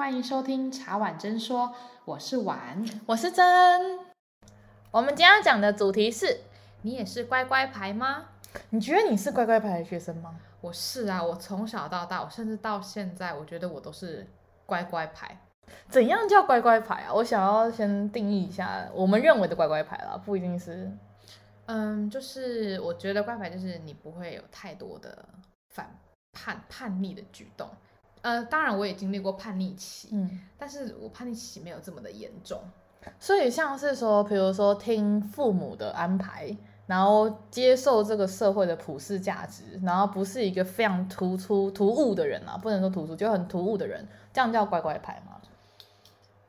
欢迎收听茶碗真说，我是碗，我是真。我们今天要讲的主题是：你也是乖乖牌吗？你觉得你是乖乖牌的学生吗？我是啊，我从小到大，我甚至到现在，我觉得我都是乖乖牌。怎样叫乖乖牌啊？我想要先定义一下我们认为的乖乖牌啦，不一定是。嗯，就是我觉得乖牌就是你不会有太多的反叛叛逆的举动。呃，当然我也经历过叛逆期，嗯，但是我叛逆期没有这么的严重，所以像是说，比如说听父母的安排，然后接受这个社会的普世价值，然后不是一个非常突出突兀的人啊，不能说突出，就很突兀的人，这样叫乖乖牌吗？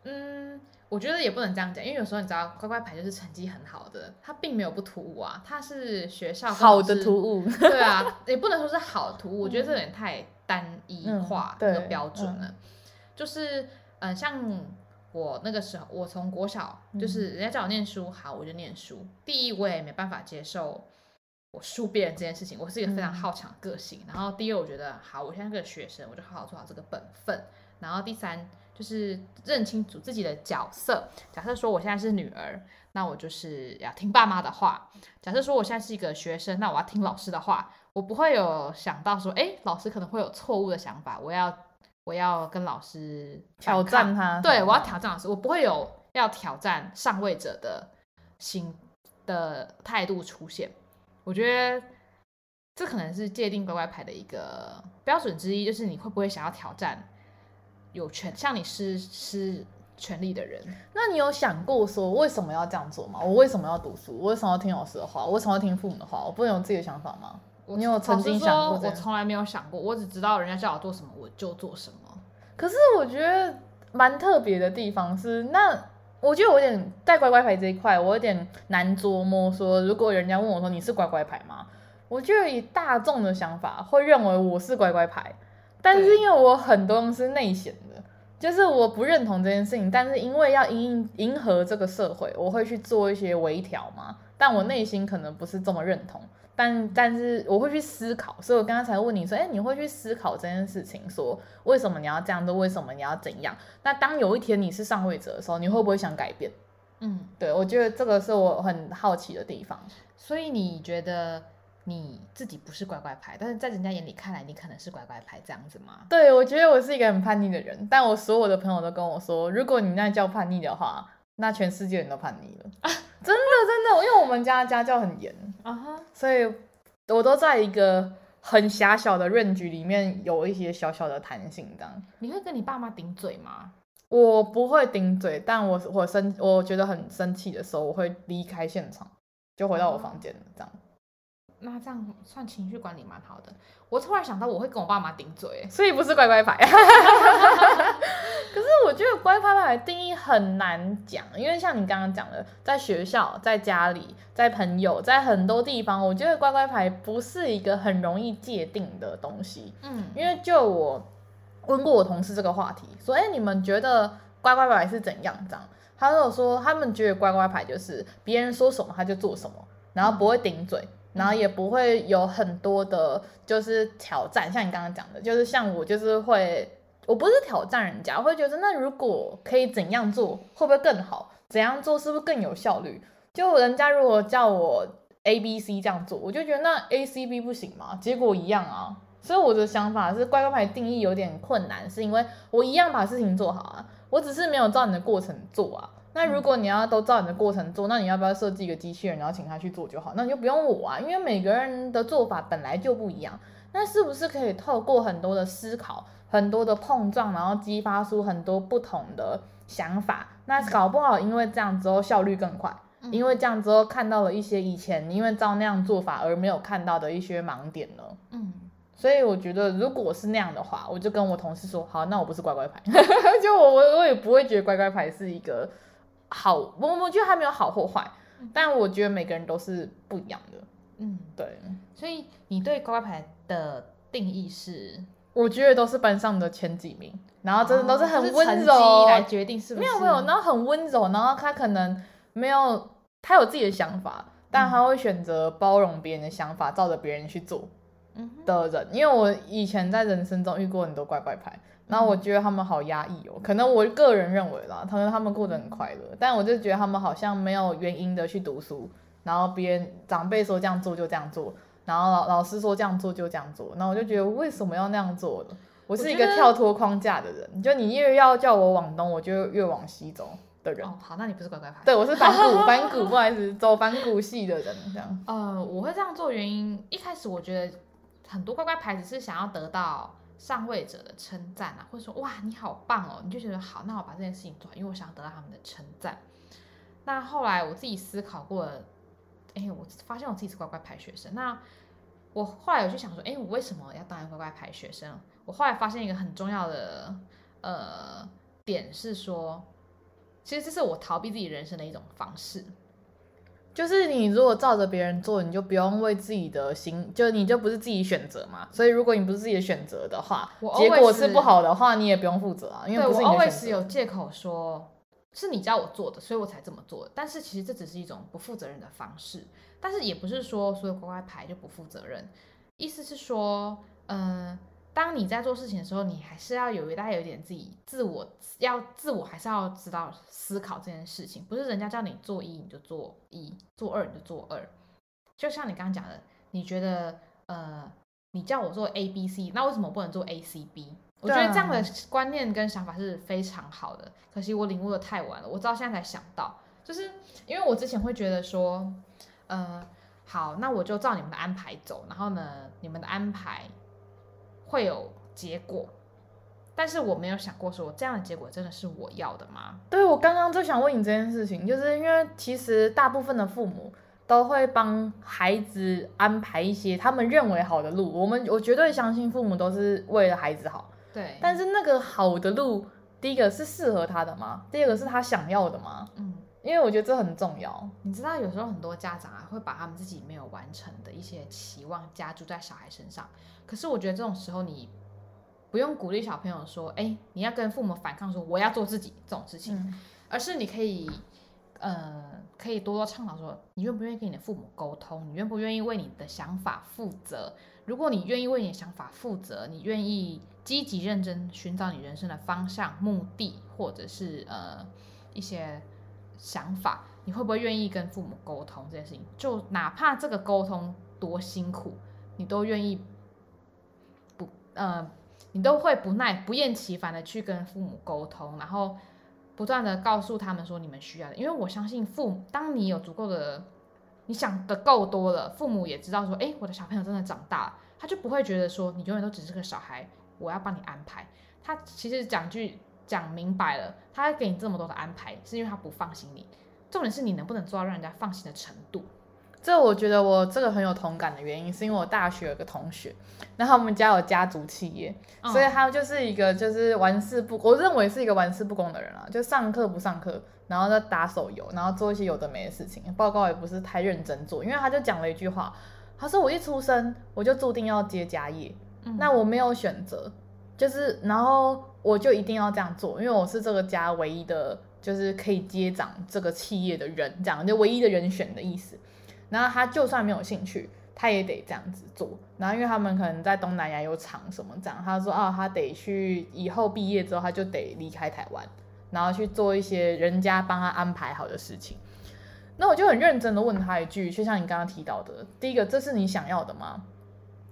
嗯，我觉得也不能这样讲，因为有时候你知道，乖乖牌就是成绩很好的，他并没有不突兀啊，他是学校好的突兀，对啊，也不能说是好突兀，我觉得这有点太。单一化的标准了，嗯嗯、就是嗯、呃，像我那个时候，我从国小就是人家叫我念书，好，我就念书。第一，我也没办法接受我输别人这件事情，我是一个非常好强个性。嗯、然后第二，我觉得好，我现在是个学生，我就好好做好这个本分。然后第三，就是认清楚自己的角色。假设说我现在是女儿，那我就是要听爸妈的话；假设说我现在是一个学生，那我要听老师的话。我不会有想到说，哎，老师可能会有错误的想法，我要我要跟老师挑战他，对，我要挑战老师，我不会有要挑战上位者的心的态度出现。我觉得这可能是界定乖乖牌的一个标准之一，就是你会不会想要挑战有权向你施施权力的人？那你有想过说为什么要这样做吗？我为什么要读书？我为什么要听老师的话？我为什么要听父母的话？我不能有自己的想法吗？你有曾经想过？我从来没有想过，我只知道人家叫我做什么我就做什么。可是我觉得蛮特别的地方是，那我觉得我有点在乖乖牌这一块，我有点难琢磨。说如果人家问我说你是乖乖牌吗？我觉得以大众的想法会认为我是乖乖牌，但是因为我很多东西是内显的，就是我不认同这件事情，但是因为要迎迎合这个社会，我会去做一些微调嘛。但我内心可能不是这么认同。但但是我会去思考，所以我刚刚才问你说，哎，你会去思考这件事情，说为什么你要这样做，为什么你要怎样？那当有一天你是上位者的时候，你会不会想改变？嗯，对，我觉得这个是我很好奇的地方。所以你觉得你自己不是乖乖牌，但是在人家眼里看来，你可能是乖乖牌这样子吗？对，我觉得我是一个很叛逆的人，但我所有的朋友都跟我说，如果你那叫叛逆的话，那全世界人都叛逆了。啊真的真的，因为我们家家教很严啊哈，uh. 所以我都在一个很狭小的 range 里面，有一些小小的弹性这样。你会跟你爸妈顶嘴吗？我不会顶嘴，但我我生我觉得很生气的时候，我会离开现场，就回到我房间这样。那这样算情绪管理蛮好的。我突然想到，我会跟我爸妈顶嘴，所以不是乖乖牌。可是我觉得乖乖牌的定义很难讲，因为像你刚刚讲的，在学校、在家里、在朋友、在很多地方，我觉得乖乖牌不是一个很容易界定的东西。嗯，因为就我问过我同事这个话题，说：“哎，你们觉得乖乖牌是怎样？”这样，他就说他们觉得乖乖牌就是别人说什么他就做什么，然后不会顶嘴，然后也不会有很多的，就是挑战。像你刚刚讲的，就是像我就是会。我不是挑战人家，我会觉得那如果可以怎样做，会不会更好？怎样做是不是更有效率？就人家如果叫我 A B C 这样做，我就觉得那 A C B 不行吗？结果一样啊。所以我的想法是乖乖牌定义有点困难，是因为我一样把事情做好啊，我只是没有照你的过程做啊。那如果你要都照你的过程做，那你要不要设计一个机器人，然后请他去做就好？那你就不用我啊，因为每个人的做法本来就不一样。那是不是可以透过很多的思考？很多的碰撞，然后激发出很多不同的想法。那搞不好，因为这样之后效率更快，嗯、因为这样之后看到了一些以前因为照那样做法而没有看到的一些盲点呢。嗯，所以我觉得，如果是那样的话，我就跟我同事说，好，那我不是乖乖牌，就我我我也不会觉得乖乖牌是一个好，我我觉得还没有好或坏，但我觉得每个人都是不一样的。嗯，对。所以你对乖乖牌的定义是？我觉得都是班上的前几名，然后真的都是很温柔来决定是不是？没有没有，然后很温柔，然后他可能没有他有自己的想法，但他会选择包容别人的想法，照着别人去做。的人，因为我以前在人生中遇过很多乖乖牌，然后我觉得他们好压抑哦，可能我个人认为啦，可能他们过得很快乐，但我就觉得他们好像没有原因的去读书，然后别人长辈说这样做就这样做，然后老老师说这样做就这样做，然后我就觉得为什么要那样做呢？我是一个跳脱框架的人，就你越要叫我往东，我就越往西走的人。哦，好，那你不是乖乖牌？对，我是反骨，反骨，不好意思，走反骨系的人这样。呃，我会这样做原因，一开始我觉得。很多乖乖牌只是想要得到上位者的称赞啊，或者说哇你好棒哦，你就觉得好，那我把这件事情做好，因为我想要得到他们的称赞。那后来我自己思考过了，哎，我发现我自己是乖乖牌学生。那我后来有去想说，哎，我为什么要当乖乖牌学生？我后来发现一个很重要的呃点是说，其实这是我逃避自己人生的一种方式。就是你如果照着别人做，你就不用为自己的心，就你就不是自己选择嘛。所以如果你不是自己的选择的话，结果是不好的话，你也不用负责啊，因为不是你的选择。对，我 always 有借口说是你叫我做的，所以我才这么做的。但是其实这只是一种不负责任的方式。但是也不是说所有乖乖牌就不负责任，意思是说，嗯、呃。当你在做事情的时候，你还是要有一大有一点自己自我，要自我还是要知道思考这件事情，不是人家叫你做一你就做一，做二你就做二。就像你刚刚讲的，你觉得呃，你叫我做 A B C，那为什么不能做 A C B？我觉得这样的观念跟想法是非常好的。可惜我领悟的太晚了，我知道现在才想到，就是因为我之前会觉得说，呃，好，那我就照你们的安排走，然后呢，你们的安排。会有结果，但是我没有想过说这样的结果真的是我要的吗？对，我刚刚就想问你这件事情，就是因为其实大部分的父母都会帮孩子安排一些他们认为好的路。我们我绝对相信父母都是为了孩子好。对，但是那个好的路，第一个是适合他的吗？第二个是他想要的吗？嗯，因为我觉得这很重要。你知道，有时候很多家长啊，会把他们自己没有完成的一些期望加注在小孩身上。可是我觉得这种时候，你不用鼓励小朋友说：“哎，你要跟父母反抗，说我要做自己这种事情。嗯”而是你可以，呃，可以多多倡导说，你愿不愿意跟你的父母沟通？你愿不愿意为你的想法负责？如果你愿意为你的想法负责，你愿意积极认真寻找你人生的方向、目的，或者是呃一些想法，你会不会愿意跟父母沟通这件事情？就哪怕这个沟通多辛苦，你都愿意不。呃，你都会不耐、不厌其烦的去跟父母沟通，然后不断的告诉他们说你们需要的。因为我相信父母，当你有足够的，你想的够多了，父母也知道说，哎，我的小朋友真的长大了，他就不会觉得说你永远都只是个小孩，我要帮你安排。他其实讲句讲明白了，他给你这么多的安排，是因为他不放心你。重点是你能不能做到让人家放心的程度。这我觉得我这个很有同感的原因，是因为我大学有个同学，然后我们家有家族企业，哦、所以他就是一个就是玩世不，我认为是一个玩世不恭的人啊，就上课不上课，然后在打手游，然后做一些有的没的事情，报告也不是太认真做，因为他就讲了一句话，他说我一出生我就注定要接家业，嗯、那我没有选择，就是然后我就一定要这样做，因为我是这个家唯一的，就是可以接掌这个企业的人，这样就唯一的人选的意思。然后他就算没有兴趣，他也得这样子做。然后因为他们可能在东南亚有厂什么这样，他说啊，他得去以后毕业之后他就得离开台湾，然后去做一些人家帮他安排好的事情。那我就很认真的问他一句，就像你刚刚提到的，第一个，这是你想要的吗？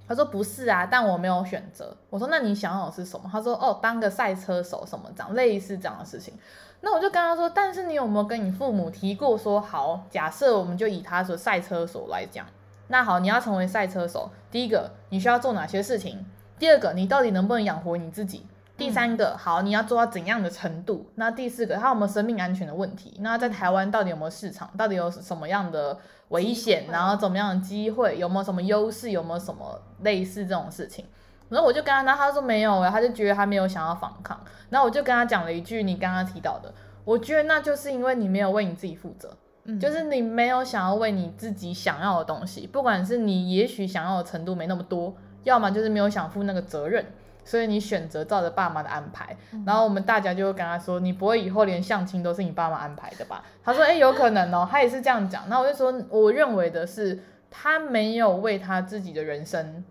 他说不是啊，但我没有选择。我说那你想要是什么？他说哦，当个赛车手什么这样，类似这样的事情。那我就跟他说，但是你有没有跟你父母提过说，好，假设我们就以他说赛车手来讲，那好，你要成为赛车手，第一个你需要做哪些事情？第二个，你到底能不能养活你自己？第三个，好，你要做到怎样的程度？那第四个，他有没有生命安全的问题？那在台湾到底有没有市场？到底有什么样的危险？然后怎么样的机会？有没有什么优势？有没有什么类似这种事情？然后我就跟他，那他说没有，他就觉得他没有想要反抗。然后我就跟他讲了一句你刚刚提到的，我觉得那就是因为你没有为你自己负责，嗯，就是你没有想要为你自己想要的东西，不管是你也许想要的程度没那么多，要么就是没有想负那个责任，所以你选择照着爸妈的安排。然后我们大家就会跟他说，你不会以后连相亲都是你爸妈安排的吧？他说，诶，有可能哦，他也是这样讲。那我就说，我认为的是他没有为他自己的人生。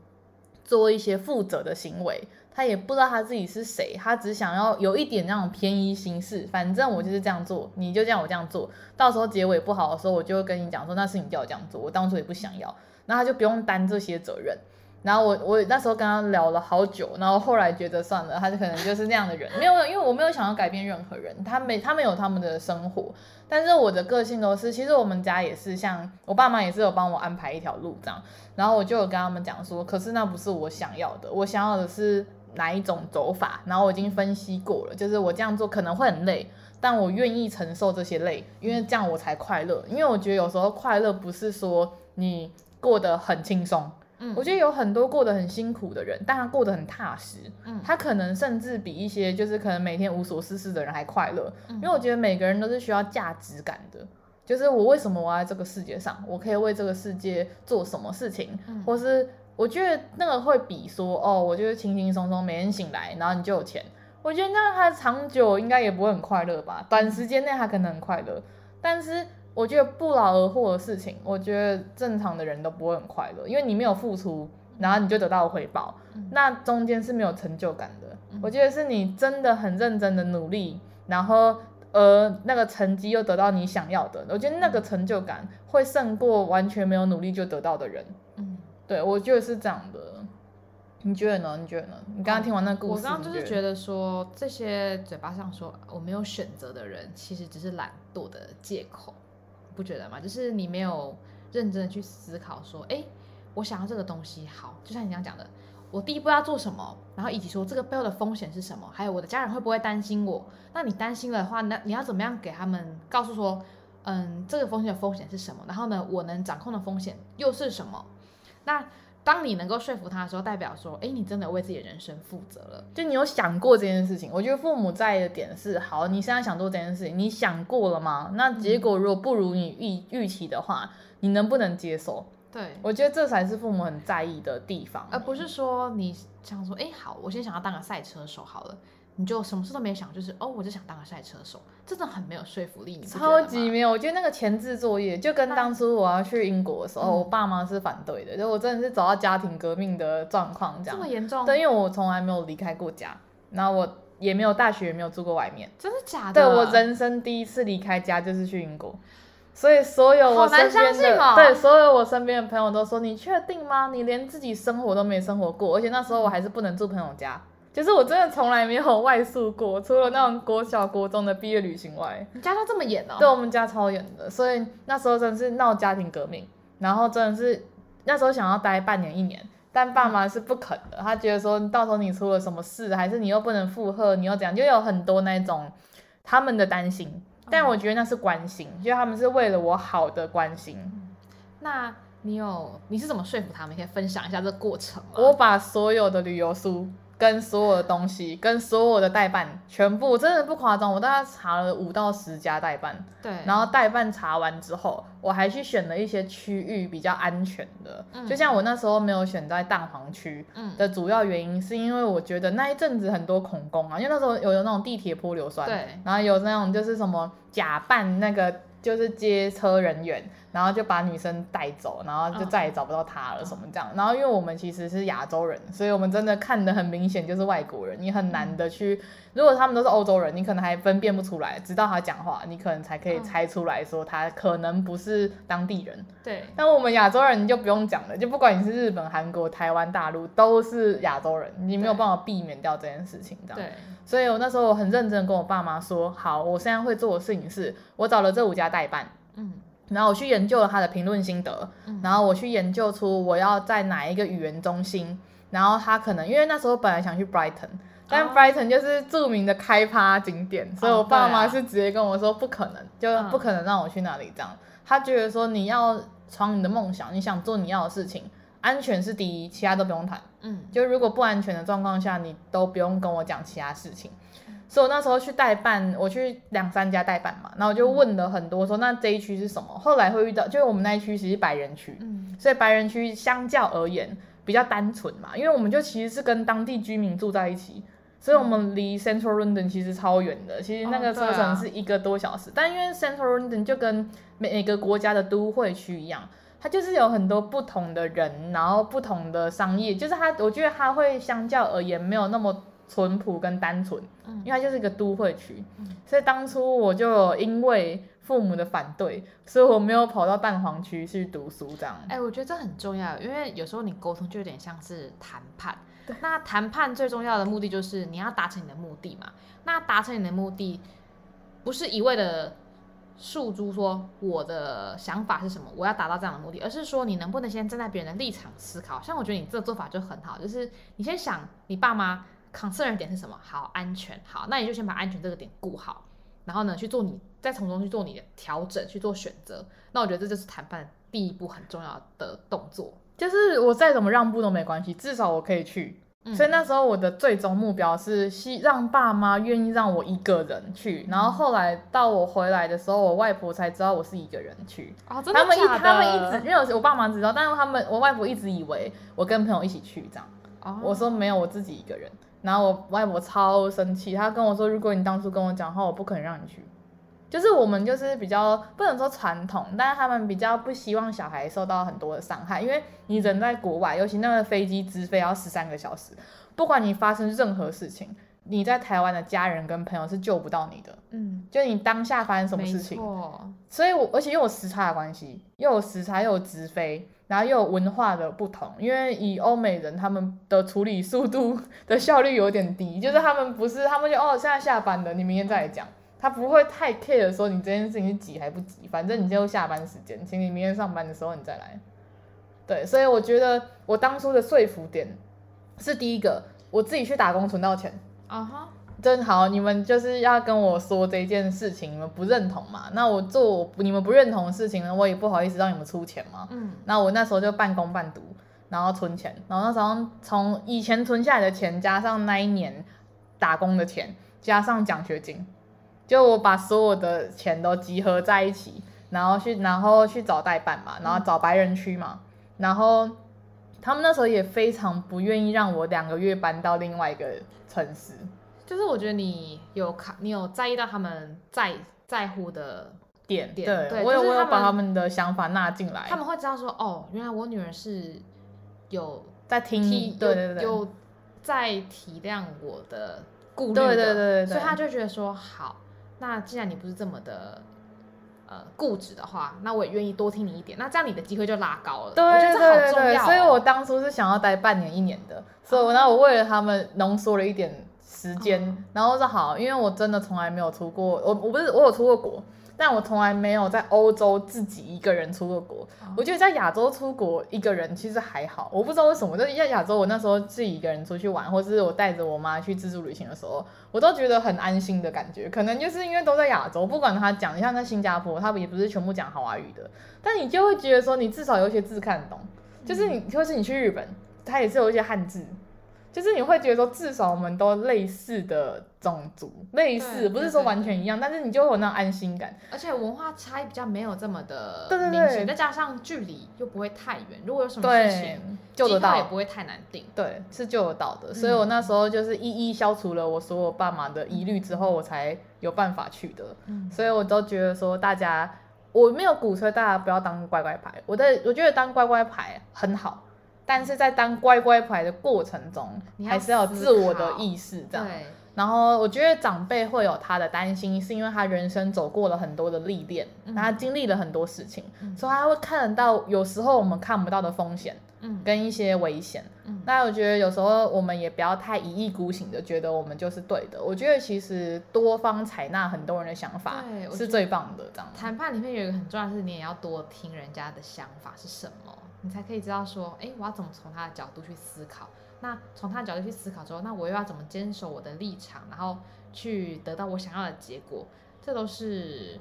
做一些负责的行为，他也不知道他自己是谁，他只想要有一点那种便宜行事，反正我就是这样做，你就这样我这样做，到时候结尾不好的时候，我就会跟你讲说那是你叫我这样做，我当初也不想要，那他就不用担这些责任。然后我我那时候跟他聊了好久，然后后来觉得算了，他就可能就是那样的人，没有，因为我没有想要改变任何人，他没他们有他们的生活，但是我的个性都是，其实我们家也是像我爸妈也是有帮我安排一条路这样，然后我就有跟他们讲说，可是那不是我想要的，我想要的是哪一种走法，然后我已经分析过了，就是我这样做可能会很累，但我愿意承受这些累，因为这样我才快乐，因为我觉得有时候快乐不是说你过得很轻松。嗯，我觉得有很多过得很辛苦的人，但他过得很踏实。嗯，他可能甚至比一些就是可能每天无所事事的人还快乐。嗯，因为我觉得每个人都是需要价值感的，就是我为什么我要在这个世界上，我可以为这个世界做什么事情，嗯，或是我觉得那个会比说哦，我就是轻轻松松每天醒来，然后你就有钱。我觉得那他长久应该也不会很快乐吧，短时间内他可能很快乐，但是。我觉得不劳而获的事情，我觉得正常的人都不会很快乐，因为你没有付出，然后你就得到回报，嗯、那中间是没有成就感的。嗯、我觉得是你真的很认真的努力，然后呃那个成绩又得到你想要的，我觉得那个成就感会胜过完全没有努力就得到的人。嗯，对，我觉得是这样的。你觉得呢？你觉得呢？你刚刚听完那个故事，我刚刚就是觉得说，这些嘴巴上说我没有选择的人，其实只是懒惰的借口。不觉得吗？就是你没有认真的去思考，说，哎，我想要这个东西好，就像你这样讲的，我第一步要做什么，然后以及说这个背后的风险是什么，还有我的家人会不会担心我？那你担心的话，那你要怎么样给他们告诉说，嗯，这个风险的风险是什么？然后呢，我能掌控的风险又是什么？那。当你能够说服他的时候，代表说，哎，你真的为自己的人生负责了，就你有想过这件事情。我觉得父母在意的点是，好，你现在想做这件事情，你想过了吗？那结果如果不如你预预期的话，你能不能接受？对，我觉得这才是父母很在意的地方，而不是说你想说，哎，好，我先想要当个赛车手好了。你就什么事都没想，就是哦，我就想当个赛车手，真的很没有说服力。你超级没有，我觉得那个前置作业就跟当初我要去英国的时候，嗯、我爸妈是反对的，就我真的是走到家庭革命的状况这样。这么严重？对，因为我从来没有离开过家，然后我也没有大学也没有住过外面。真的假的？对，我人生第一次离开家就是去英国，所以所有我身边的、哦、对所有我身边的朋友都说：“你确定吗？你连自己生活都没生活过，而且那时候我还是不能住朋友家。”就是我真的从来没有外宿过，除了那种国小、国中的毕业旅行外。你家都这么严哦？对，我们家超严的，所以那时候真的是闹家庭革命，然后真的是那时候想要待半年、一年，但爸妈是不肯的，他觉得说到时候你出了什么事，还是你又不能负荷，你又怎样，就有很多那种他们的担心。但我觉得那是关心，就他们是为了我好的关心。那你有你是怎么说服他们？可以分享一下这个过程吗？我把所有的旅游书。跟所有的东西，跟所有的代办，全部真的不夸张，我大概查了五到十家代办，对，然后代办查完之后，我还去选了一些区域比较安全的，嗯、就像我那时候没有选在蛋黄区，的主要原因是因为我觉得那一阵子很多恐攻啊，因为那时候有有那种地铁泼硫酸，对，然后有那种就是什么假扮那个就是接车人员。然后就把女生带走，然后就再也找不到她了，什么这样。然后因为我们其实是亚洲人，所以我们真的看的很明显就是外国人，你很难的去。如果他们都是欧洲人，你可能还分辨不出来，直到他讲话，你可能才可以猜出来说他可能不是当地人。对。但我们亚洲人你就不用讲了，就不管你是日本、韩国、台湾、大陆，都是亚洲人，你没有办法避免掉这件事情，这样。对。所以我那时候我很认真跟我爸妈说，好，我现在会做的事情是，我找了这五家代办，嗯。然后我去研究了他的评论心得，嗯、然后我去研究出我要在哪一个语言中心，然后他可能因为那时候本来想去 Brighton，但 Brighton 就是著名的开趴景点，哦、所以我爸妈是直接跟我说不可能，哦、就不可能让我去那里这样。嗯、他觉得说你要闯你的梦想，你想做你要的事情，安全是第一，其他都不用谈。嗯，就如果不安全的状况下，你都不用跟我讲其他事情。所以我那时候去代办，我去两三家代办嘛，然后我就问了很多说，说那这一区是什么？后来会遇到，就是我们那一区其实是白人区，嗯，所以白人区相较而言比较单纯嘛，因为我们就其实是跟当地居民住在一起，所以我们离 Central London 其实超远的，其实那个车程是一个多小时，哦啊、但因为 Central London 就跟每个国家的都会区一样，它就是有很多不同的人，然后不同的商业，就是它，我觉得它会相较而言没有那么淳朴跟单纯，嗯，因为它就是一个都会区，嗯，所以当初我就因为父母的反对，所以我没有跑到蛋黄区去读书这样。哎、欸，我觉得这很重要，因为有时候你沟通就有点像是谈判，对，那谈判最重要的目的就是你要达成你的目的嘛，那达成你的目的不是一味的。诉诸说我的想法是什么，我要达到这样的目的，而是说你能不能先站在别人的立场思考。像我觉得你这个做法就很好，就是你先想你爸妈 concern 点是什么，好，安全，好，那你就先把安全这个点顾好，然后呢去做你，再从中去做你的调整，去做选择。那我觉得这就是谈判第一步很重要的动作，就是我再怎么让步都没关系，至少我可以去。所以那时候我的最终目标是希让爸妈愿意让我一个人去，然后后来到我回来的时候，我外婆才知道我是一个人去。哦，真的假的？他们一他们一直因为我爸妈知道，但是他们我外婆一直以为我跟朋友一起去这样。哦，我说没有，我自己一个人。然后我外婆超生气，她跟我说，如果你当初跟我讲的话，我不可能让你去。就是我们就是比较不能说传统，但是他们比较不希望小孩受到很多的伤害，因为你人在国外，尤其那个飞机直飞要十三个小时，不管你发生任何事情，你在台湾的家人跟朋友是救不到你的。嗯，就你当下发生什么事情，所以我而且又有时差的关系，又有时差又有直飞，然后又有文化的不同，因为以欧美人他们的处理速度 的效率有点低，就是他们不是他们就哦现在下班了，你明天再来讲。他不会太 care 说你这件事情是急还不急，反正你就下班时间，请你明天上班的时候你再来。对，所以我觉得我当初的说服点是第一个，我自己去打工存到钱。啊哈，真好，你们就是要跟我说这件事情，你们不认同嘛？那我做你们不认同的事情呢，我也不好意思让你们出钱嘛。嗯，那我那时候就半工半读，然后存钱，然后那时候从以前存下来的钱，加上那一年打工的钱，加上奖学金。就我把所有的钱都集合在一起，然后去，然后去找代办嘛，然后找白人区嘛，然后他们那时候也非常不愿意让我两个月搬到另外一个城市。就是我觉得你有卡，你有在意到他们在在乎的点，点对，对我有我有把他们的想法纳进来，他们会知道说，哦，原来我女儿是有在听，对对对，有在体谅我的顾虑的，对对对对，所以他就觉得说好。那既然你不是这么的，呃，固执的话，那我也愿意多听你一点。那这样你的机会就拉高了。对对对对，所以我当初是想要待半年一年的，所以我那我为了他们浓缩了一点时间，嗯、然后说好，因为我真的从来没有出过，我我不是我有出过国。但我从来没有在欧洲自己一个人出过国。Oh. 我觉得在亚洲出国一个人其实还好。我不知道为什么，就是在亚洲，我那时候自己一个人出去玩，或者是我带着我妈去自助旅行的时候，我都觉得很安心的感觉。可能就是因为都在亚洲，不管他讲，你像在新加坡，他也不是全部讲华语的，但你就会觉得说，你至少有一些字看得懂。就是你，或是你去日本，他也是有一些汉字。就是你会觉得说，至少我们都类似的种族，类似不是说完全一样，但是你就会有那种安心感，而且文化差异比较没有这么的明显，对对对，再加上距离又不会太远，如果有什么事情救得到。也不会太难定，对，是救得到的。所以我那时候就是一一消除了我所有爸妈的疑虑之后，我才有办法去的。嗯，所以我都觉得说，大家我没有鼓吹大家不要当乖乖牌，我的我觉得当乖乖牌很好。但是在当乖乖牌的过程中，你还是要有自我的意识这样。然后我觉得长辈会有他的担心，是因为他人生走过了很多的历练，他经历了很多事情，所以他会看得到有时候我们看不到的风险，跟一些危险。那我觉得有时候我们也不要太一意孤行的觉得我们就是对的。我觉得其实多方采纳很多人的想法是最棒的。这样谈判里面有一个很重要的是，你也要多听人家的想法是什么。你才可以知道说，哎，我要怎么从他的角度去思考？那从他的角度去思考之后，那我又要怎么坚守我的立场，然后去得到我想要的结果？这都是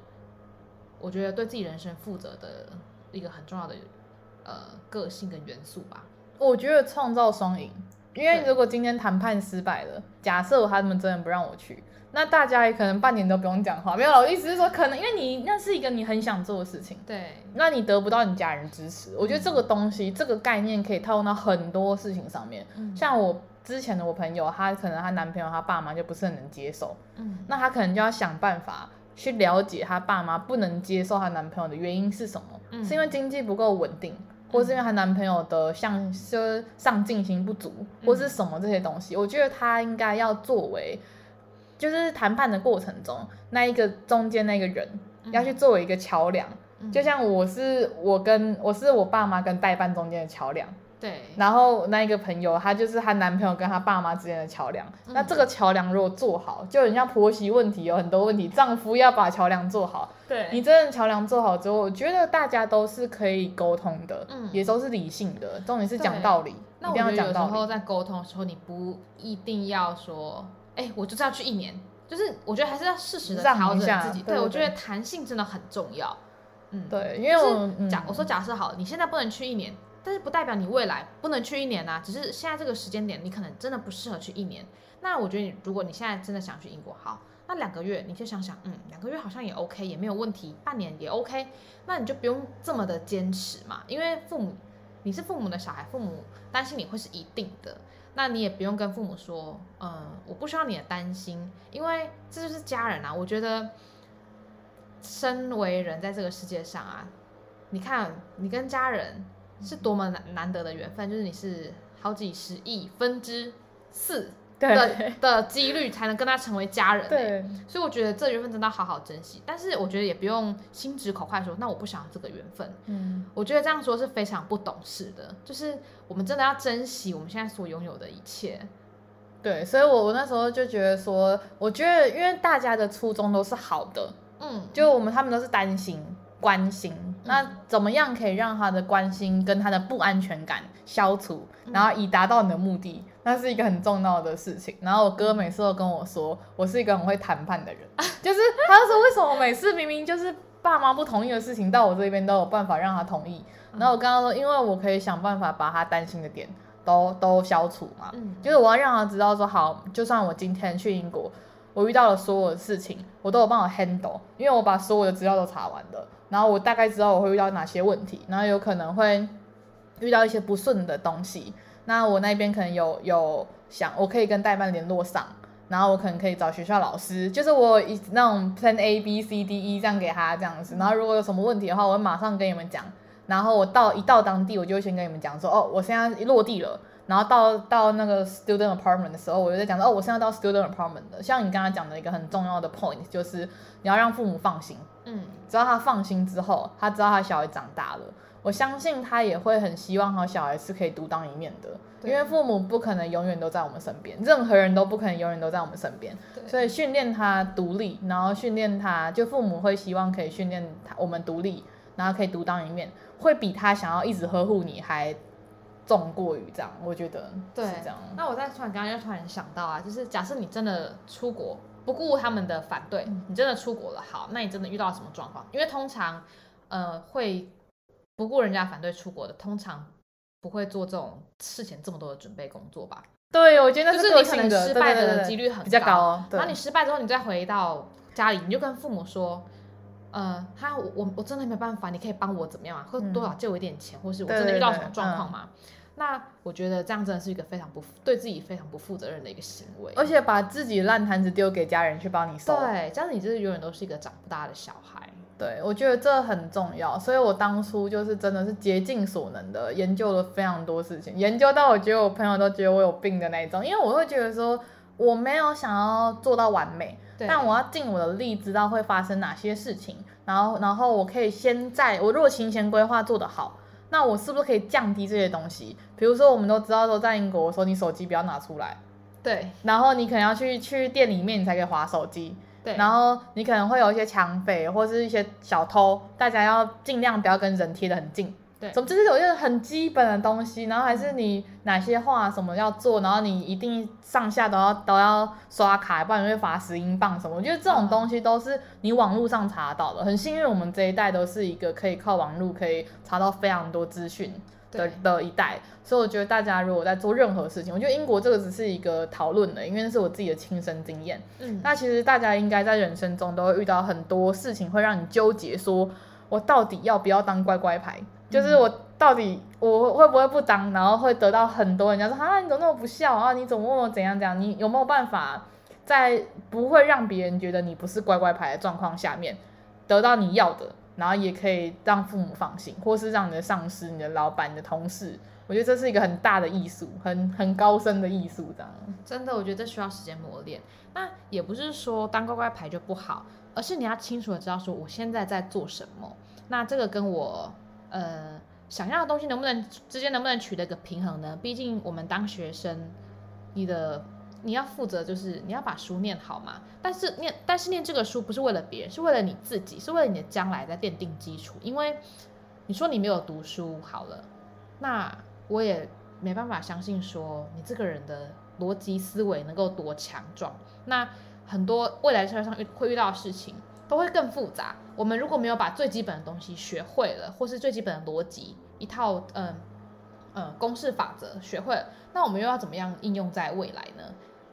我觉得对自己人生负责的一个很重要的呃个性跟元素吧。我觉得创造双赢，因为如果今天谈判失败了，假设他们真的不让我去。那大家也可能半年都不用讲话，没有，我意思是说，可能因为你那是一个你很想做的事情，对，那你得不到你家人支持，我觉得这个东西，嗯、这个概念可以套用到很多事情上面。嗯、像我之前的我朋友，她可能她男朋友她爸妈就不是很能接受，嗯，那她可能就要想办法去了解她爸妈不能接受她男朋友的原因是什么，嗯、是因为经济不够稳定，或是因为她男朋友的像是上进心不足，嗯、或是什么这些东西，我觉得她应该要作为，就是谈判的过程中那一个中间那个人，嗯、要去作为一个桥梁，嗯、就像我是我跟我是我爸妈跟代办中间的桥梁。对，然后那一个朋友，她就是她男朋友跟她爸妈之间的桥梁。嗯、那这个桥梁如果做好，就很像婆媳问题有很多问题，丈夫要把桥梁做好。对，你真的桥梁做好之后，我觉得大家都是可以沟通的，嗯，也都是理性的，重点是讲道理。那我觉得有时候在沟通的时候，你不一定要说，哎，我就是要去一年，就是我觉得还是要适时的调整自己。对，对，我觉得弹性真的很重要。嗯，对，因为我假我说假设好，你现在不能去一年。但是不代表你未来不能去一年啊，只是现在这个时间点你可能真的不适合去一年。那我觉得你如果你现在真的想去英国，好，那两个月你就想想，嗯，两个月好像也 OK，也没有问题，半年也 OK，那你就不用这么的坚持嘛，因为父母你是父母的小孩，父母担心你会是一定的，那你也不用跟父母说，嗯，我不需要你的担心，因为这就是家人啊。我觉得身为人在这个世界上啊，你看你跟家人。是多么难难得的缘分，就是你是好几十亿分之四的对的几率才能跟他成为家人。对，所以我觉得这缘分真的要好好珍惜。但是我觉得也不用心直口快说，那我不想要这个缘分。嗯，我觉得这样说是非常不懂事的。就是我们真的要珍惜我们现在所拥有的一切。对，所以我我那时候就觉得说，我觉得因为大家的初衷都是好的，嗯，就我们他们都是担心。关心，那怎么样可以让他的关心跟他的不安全感消除，然后以达到你的目的，那是一个很重要的事情。然后我哥每次都跟我说，我是一个很会谈判的人，就是他就说，为什么每次明明就是爸妈不同意的事情，到我这边都有办法让他同意。然后我刚刚说，因为我可以想办法把他担心的点都都消除嘛，就是我要让他知道说，好，就算我今天去英国，我遇到了所有的事情，我都有办法 handle，因为我把所有的资料都查完了。然后我大概知道我会遇到哪些问题，然后有可能会遇到一些不顺的东西。那我那边可能有有想，我可以跟代办联络上，然后我可能可以找学校老师，就是我一那种 plan A B C D E 这样给他这样子。然后如果有什么问题的话，我会马上跟你们讲。然后我到一到当地，我就会先跟你们讲说，哦，我现在一落地了。然后到到那个 student apartment 的时候，我就在讲说，哦，我现在到 student apartment 的。像你刚刚讲的一个很重要的 point，就是你要让父母放心。嗯，只要他放心之后，他知道他小孩长大了，我相信他也会很希望他小孩是可以独当一面的。因为父母不可能永远都在我们身边，任何人都不可能永远都在我们身边。对所以训练他独立，然后训练他，就父母会希望可以训练他我们独立，然后可以独当一面，会比他想要一直呵护你还。重过于这样，我觉得对是这样。那我在突然刚刚又突然想到啊，就是假设你真的出国，不顾他们的反对，嗯、你真的出国了，好，那你真的遇到了什么状况？因为通常，呃，会不顾人家反对出国的，通常不会做这种事前这么多的准备工作吧？对，我觉得就是你可能失败的几率很高，比较高。然后你失败之后，你再回到家里，你就跟父母说。呃，他我我真的没办法，你可以帮我怎么样啊？或多少借我一点钱，嗯、或是我真的遇到什么状况吗？嗯、那我觉得这样真的是一个非常不对自己非常不负责任的一个行为，而且把自己烂摊子丢给家人去帮你收，对，这样你就是永远都是一个长不大的小孩。对，我觉得这很重要，所以我当初就是真的是竭尽所能的研究了非常多事情，研究到我觉得我朋友都觉得我有病的那一种，因为我会觉得说我没有想要做到完美。但我要尽我的力，知道会发生哪些事情，然后，然后我可以先在我如果行前规划做得好，那我是不是可以降低这些东西？比如说，我们都知道说，在英国说你手机不要拿出来，对，然后你可能要去去店里面，你才可以划手机，对，然后你可能会有一些抢匪或是一些小偷，大家要尽量不要跟人贴得很近。对，总之是有一些很基本的东西，然后还是你哪些话什么要做，然后你一定上下都要都要刷卡，不然你会罚十英镑什么。我觉得这种东西都是你网络上查到的。很幸运，我们这一代都是一个可以靠网络可以查到非常多资讯的的一代，所以我觉得大家如果在做任何事情，我觉得英国这个只是一个讨论的，因为那是我自己的亲身经验。嗯，那其实大家应该在人生中都会遇到很多事情，会让你纠结，说我到底要不要当乖乖牌？就是我到底我会不会不当，然后会得到很多人家说啊，你怎么那么不孝啊？你怎么那么怎样怎样？你有没有办法在不会让别人觉得你不是乖乖牌的状况下面，得到你要的，然后也可以让父母放心，或是让你的上司、你的老板、你的同事，我觉得这是一个很大的艺术，很很高深的艺术，这样。真的，我觉得这需要时间磨练。那也不是说当乖乖牌就不好，而是你要清楚的知道说我现在在做什么。那这个跟我呃想要的东西能不能之间能不能取得一个平衡呢？毕竟我们当学生，你的。你要负责，就是你要把书念好嘛。但是念，但是念这个书不是为了别人，是为了你自己，是为了你的将来在奠定基础。因为你说你没有读书好了，那我也没办法相信说你这个人的逻辑思维能够多强壮。那很多未来社会上遇会遇到的事情都会更复杂。我们如果没有把最基本的东西学会了，或是最基本的逻辑一套，嗯嗯，公式法则学会了，那我们又要怎么样应用在未来呢？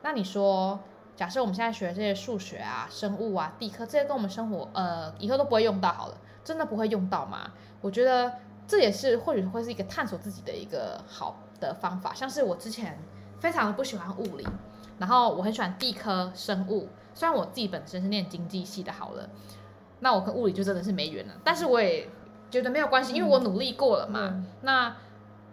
那你说，假设我们现在学的这些数学啊、生物啊、地科这些，跟我们生活呃以后都不会用到，好了，真的不会用到吗？我觉得这也是或许会是一个探索自己的一个好的方法。像是我之前非常的不喜欢物理，然后我很喜欢地科生物，虽然我自己本身是念经济系的，好了，那我跟物理就真的是没缘了。但是我也觉得没有关系，因为我努力过了嘛。嗯、那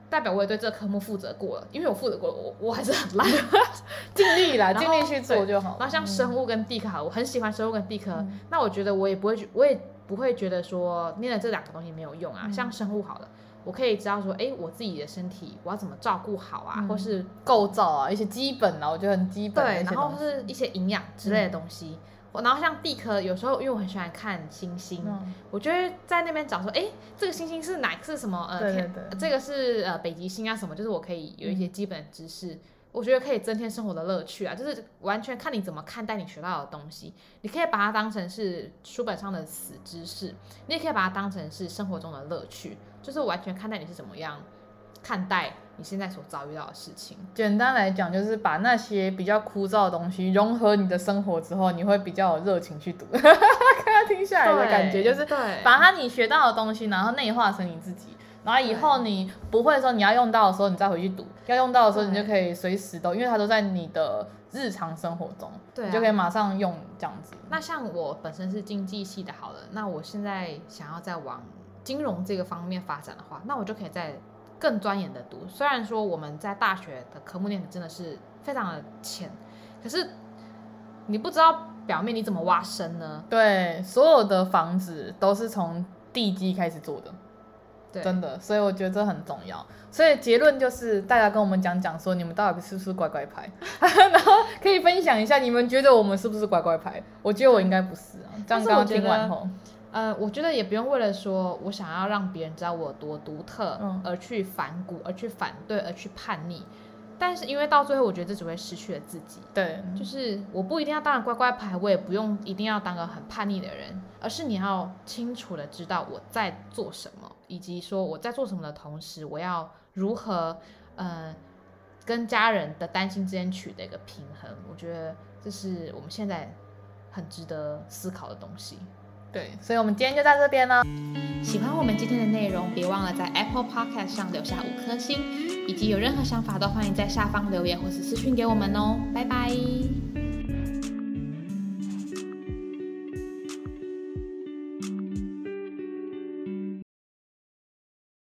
代表我也对这个科目负责过了，因为我负责过了，我我还是很烂，尽力啦，尽力去做就好。然后像生物跟地科，嗯、我很喜欢生物跟地科，嗯、那我觉得我也不会觉，我也不会觉得说念了这两个东西没有用啊。嗯、像生物好了，我可以知道说，哎，我自己的身体我要怎么照顾好啊，嗯、或是构造啊，一些基本啊，我觉得很基本。对，然后是一些营养之类的东西。嗯然后像地壳，有时候因为我很喜欢看星星，嗯、我觉得在那边找说，哎，这个星星是哪是什么？呃，对对对这个是呃北极星啊什么？就是我可以有一些基本的知识，嗯、我觉得可以增添生活的乐趣啊。就是完全看你怎么看待你学到的东西，你可以把它当成是书本上的死知识，你也可以把它当成是生活中的乐趣，就是完全看待你是怎么样看待。你现在所遭遇到的事情，简单来讲，就是把那些比较枯燥的东西融合你的生活之后，你会比较有热情去读。刚刚听下来的感觉就是，把它你学到的东西，然后内化成你自己，然后以后你不会说你要用到的时候，你再回去读；要用到的时候，你就可以随时都，因为它都在你的日常生活中，对，你就可以马上用这样子。那像我本身是经济系的，好了，那我现在想要再往金融这个方面发展的话，那我就可以在。更钻研的读，虽然说我们在大学的科目念的真的是非常的浅，可是你不知道表面你怎么挖深呢？对，所有的房子都是从地基开始做的，对，真的，所以我觉得这很重要。所以结论就是，大家跟我们讲讲说，你们到底是不是乖乖牌，然后可以分享一下，你们觉得我们是不是乖乖牌？我觉得我应该不是啊。这样刚刚听完后。呃，我觉得也不用为了说我想要让别人知道我有多独特，嗯，而去反骨，而去反对，而去叛逆。但是因为到最后，我觉得这只会失去了自己。对，就是我不一定要当个乖乖牌，我也不用一定要当个很叛逆的人，而是你要清楚的知道我在做什么，以及说我在做什么的同时，我要如何，呃，跟家人的担心之间取得一个平衡。我觉得这是我们现在很值得思考的东西。对，所以我们今天就到这边了。喜欢我们今天的内容，别忘了在 Apple Podcast 上留下五颗星，以及有任何想法都欢迎在下方留言或是私讯给我们哦。拜拜。